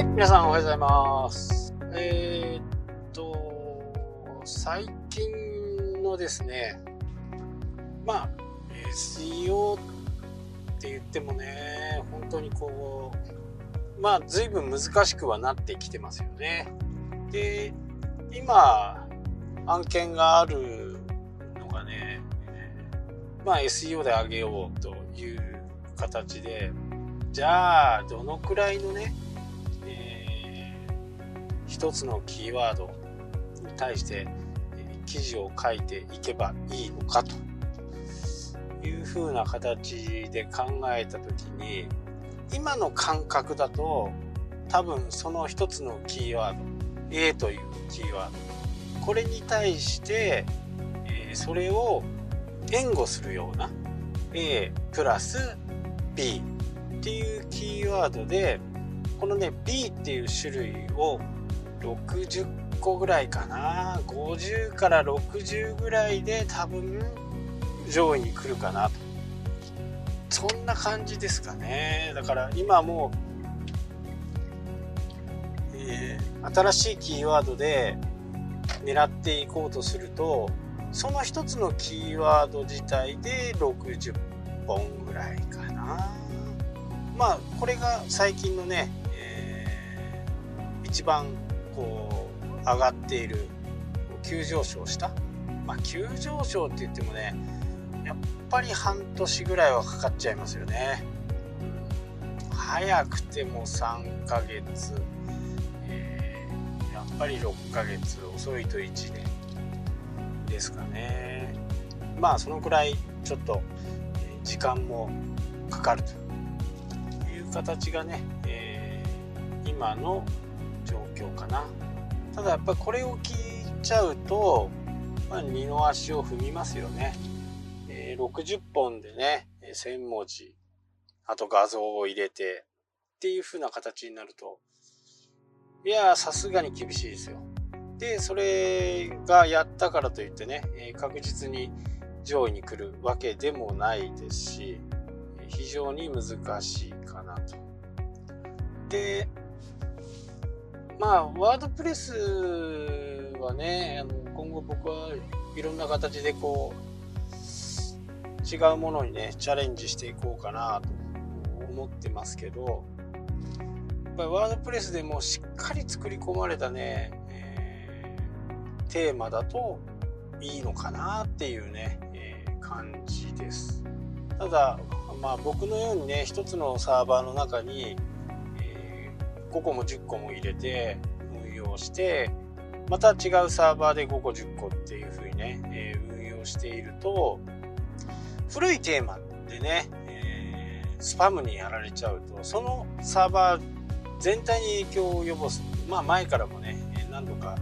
い、皆さんおはようございます。えー、っと、最近のですね、まあ、SEO って言ってもね、本当にこう、まあ、随分難しくはなってきてますよね。で、今、案件があるのがね、まあ SEO で上げようという形で、じゃあ、どのくらいのね、一つのキーワードに対して記事を書いていけばいいのかというふうな形で考えた時に今の感覚だと多分その一つのキーワード A というキーワードこれに対して、それを援護するような A プラス B っていうキーワードでこのね B っていう種類を60個ぐらいかな。50から60ぐらいで多分上位に来るかな。とそんな感じですかね。だから今もう、えー新しいキーワードで狙っていこうとするとその一つのキーワード自体で60本ぐらいかな。まあこれが最近のね、えー一番こう上がっている急上昇した？まあ急上昇って言ってもねやっぱり半年ぐらいはかかっちゃいますよね。早くても3ヶ月、えーやっぱり6ヶ月遅いと1年ですかね。まあそのくらいちょっと時間もかかるという形がね、えー今の状況かな。ただやっぱりこれを聞いちゃうと、まあ、二の足を踏みますよね、えー60本でね1000文字あと画像を入れてっていう風な形になるといやさすがに厳しいですよ。でそれがやったからといってね、え確実に上位に来るわけでもないですし非常に難しいかなと。でまあワードプレスはねあの今後僕はいろんな形でこう違うものにねチャレンジしていこうかなと思ってますけどやっぱりワードプレスでもしっかり作り込まれたね、えーテーマだといいのかなっていうね、えー感じです。ただまあ僕のようにね一つのサーバーの中に、5個も10個も入れて運用してまた違うサーバーで5個10個っていう風にね、えー運用していると古いテーマでね、えースパムにやられちゃうとそのサーバー全体に影響を及ぼすまあ前からもね何度か、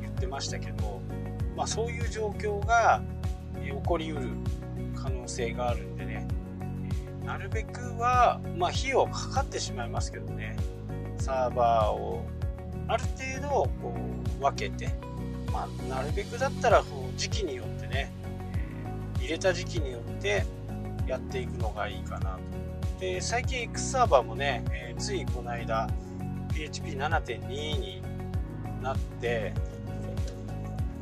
言ってましたけど、まあ、そういう状況が、起こりうる可能性があるんでね、なるべくは、まあ、費用かかってしまいますけどね。サーバーをある程度こう分けて、まあ、なるべくだったらこう時期によってね、え入れた時期によってやっていくのがいいかなと。で最近 X サーバーもね、えーついこの間 PHP7.2 になって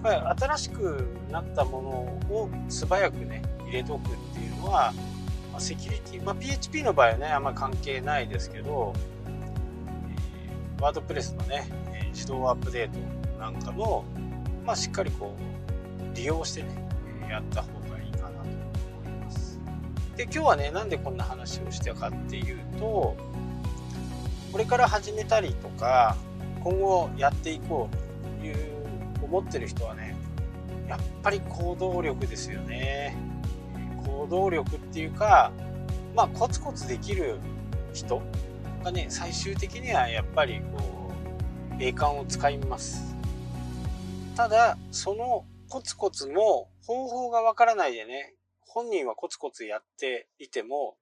新しくなったものを素早くね入れとくっていうのは、まあセキュリティ、まあ、PHP の場合はねあんま関係ないですけど、ワードプレスのね、え自動アップデートなんかも、まあ、しっかりこう利用してねやった方がいいかなと思います。で今日はねなんでこんな話をしたかっていうとこれから始めたりとか今後やっていこうという思ってる人はねやっぱり行動力ですよね行動力っていうかまあコツコツできる人がね最終的にはやっぱりこう栄冠を使いますただそのコツコツも方法がわからないでね本人はコツコツやっていても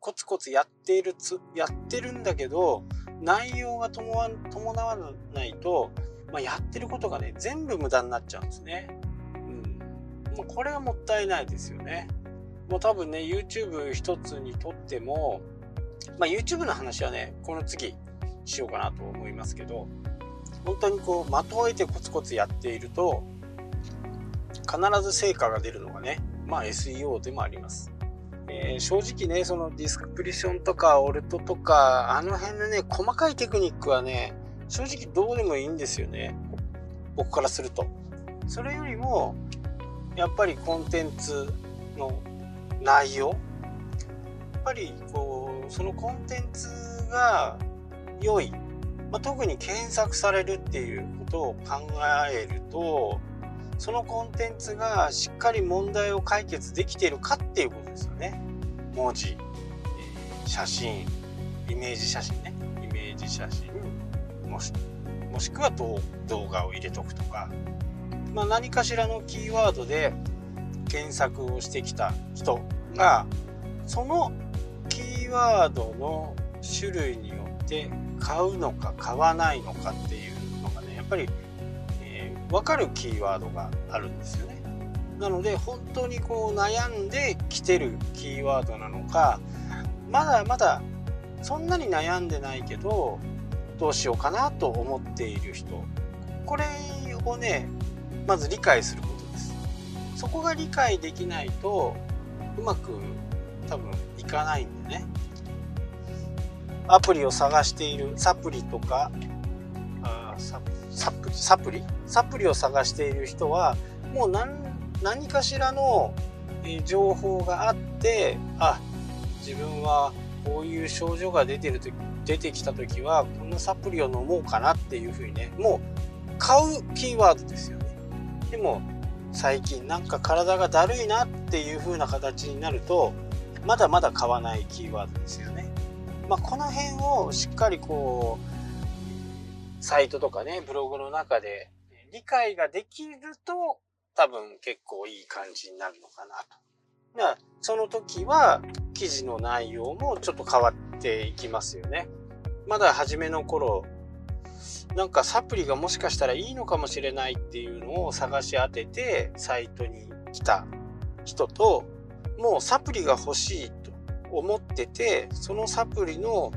コツコツやっているつやってるんだけど内容が伴わ伴わないと、まあ、やってることがね全部無駄になっちゃうんですね。うんまあ、これはもったいないですよね。もう多分ね YouTube 一つにとっても、まあ、YouTube の話はねこの次しようかなと思いますけど、本当にこう、的を得てコツコツやっていると、必ず成果が出るのがね、まあ SEO でもあります。えー、正直ね、そのディスクプリションとかオルトとか、あの辺のね、細かいテクニックはね、正直どうでもいいんですよね。僕からすると。それよりも、やっぱりコンテンツの内容やっぱりこうそのコンテンツが良い、まあ、特に検索されるっていうことを考えるとそのコンテンツがしっかり問題を解決できているかっていうことですよね。文字、写真、イメージ写真ね。イメージ写真、もしもしくは動画を入れとくとか、まあ、何かしらのキーワードで検索をしてきた人がそのキーワードの種類によって買うのか買わないのかっていうのがねやっぱり分かるキーワードがあるんですよね。なので本当にこう悩んできてるキーワードなのかまだまだそんなに悩んでないけどどうしようかなと思っている人これをねまず理解することですそこが理解できないとうまく多分かないんでね。アプリを探している。サプリとか。あサプサプリ？サプリ？サプリを探している人はもう何何かしらの情報があってあ自分はこういう症状が出てると出てきた時はこのサプリを飲もうかなっていうふうにねもう買うキーワードですよね。でも最近なんか体がだるいなっていう風な形になるとまだまだ買わないキーワードですよねまあ、この辺をしっかりこうサイトとかね、ブログの中で理解ができると多分結構いい感じになるのかなと。だからその時は記事の内容もちょっと変わっていきますよね。まだ初めの頃、なんかサプリがもしかしたらいいのかもしれないっていうのを探し当ててサイトに来た人と、もうサプリが欲しいと思ってて、そのサプリの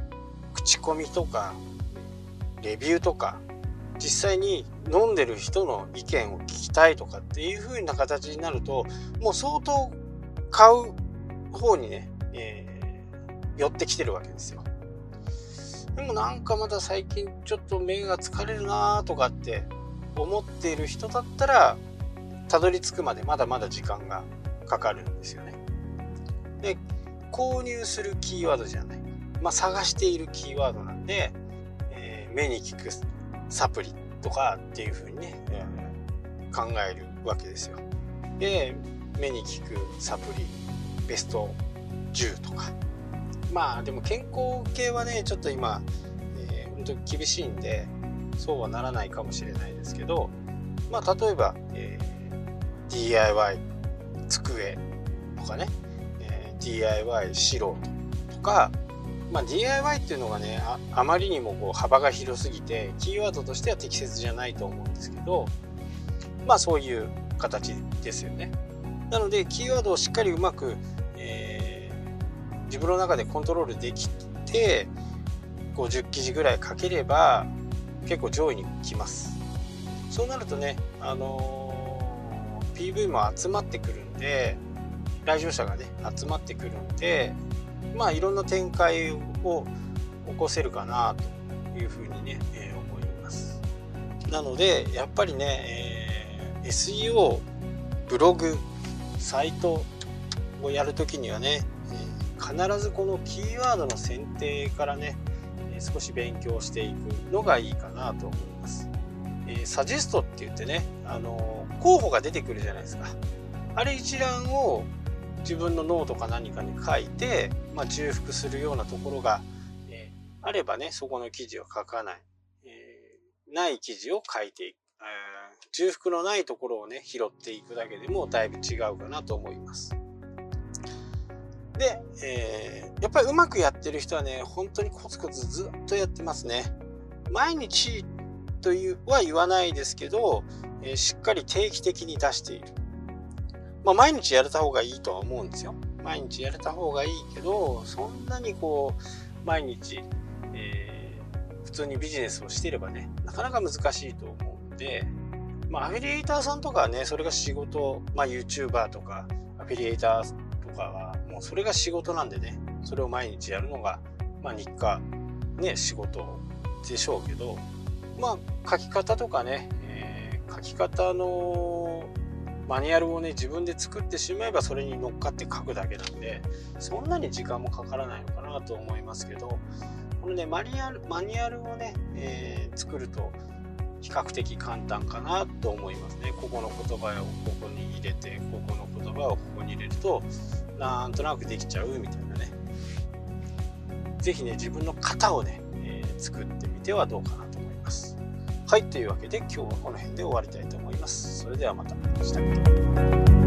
口コミとかレビューとか実際に飲んでる人の意見を聞きたいとかっていう風な形になるともう相当買う方にね、えー、寄ってきてるわけですよ。でもなんかまだ最近ちょっと目が疲れるなとかって思っている人だったらたどり着くまでまだまだ時間がかかるんですよね。で購入するキーワードじゃない、まあ、探しているキーワードなんでえ目に効くサプリとかっていう風にね、えー、考えるわけですよ。で目に効くサプリベスト10とか。まあでも健康系はねちょっと今、えー、本当に厳しいんでそうはならないかもしれないですけどまあ例えば、えー、DIY 机とかね、DIY 素人とかまあ、DIY っていうのがねあまりにもこう幅が広すぎてキーワードとしては適切じゃないと思うんですけどまあそういう形ですよね。なのでキーワードをしっかりうまく、えー、自分の中でコントロールできて50記事ぐらい書ければ結構上位に来ます。そうなるとねあのー、PV も集まってくるんで来場者がね集まってくるんでまあいろんな展開を起こせるかなというふうにね、えー、思います。なのでやっぱりね、えー、SEO ブログサイトをやるときにはね、えー、必ずこのキーワードの選定からね、え少し勉強していくのがいいかなと思います、えー、サジェストって言ってね、あの候補が出てくるじゃないですか。あれ一覧を自分のノートか何かに書いて、まあ、重複するようなところが、えー、あればね、そこの記事を書かない。えー、ない記事を書いていく。えー、重複のないところをね、拾っていくだけでもだいぶ違うかなと思います。で、えー、やっぱりうまくやってる人はね、本当にコツコツずっとやってますね。毎日というは言わないですけど、えー、しっかり定期的に出している。まあ、毎日やれた方がいいとは思うんですよ。毎日やれた方がいいけど、そんなにこう、毎日、えー、普通にビジネスをしていればねなかなか難しいと思うんでまあアフィリエイターさんとかはねそれが仕事まあ YouTuber とかアフィリエイターとかはもうそれが仕事なんでねそれを毎日やるのがまあ日課ね仕事でしょうけどまあ書き方とかね、えー、書き方のマニュアルをね自分で作ってしまえばそれに乗っかって書くだけなんでそんなに時間もかからないのかなと思いますけどこのねマニュアルマニュアルをね、えー、作ると比較的簡単かなと思いますね。ここの言葉をここに入れてここの言葉をここに入れるとなんとなくできちゃうみたいなね。是非ね自分の型をね、えー、作ってみてはどうかなと思います。はい、というわけで今日はこの辺で終わりたいと思います。それではまた。した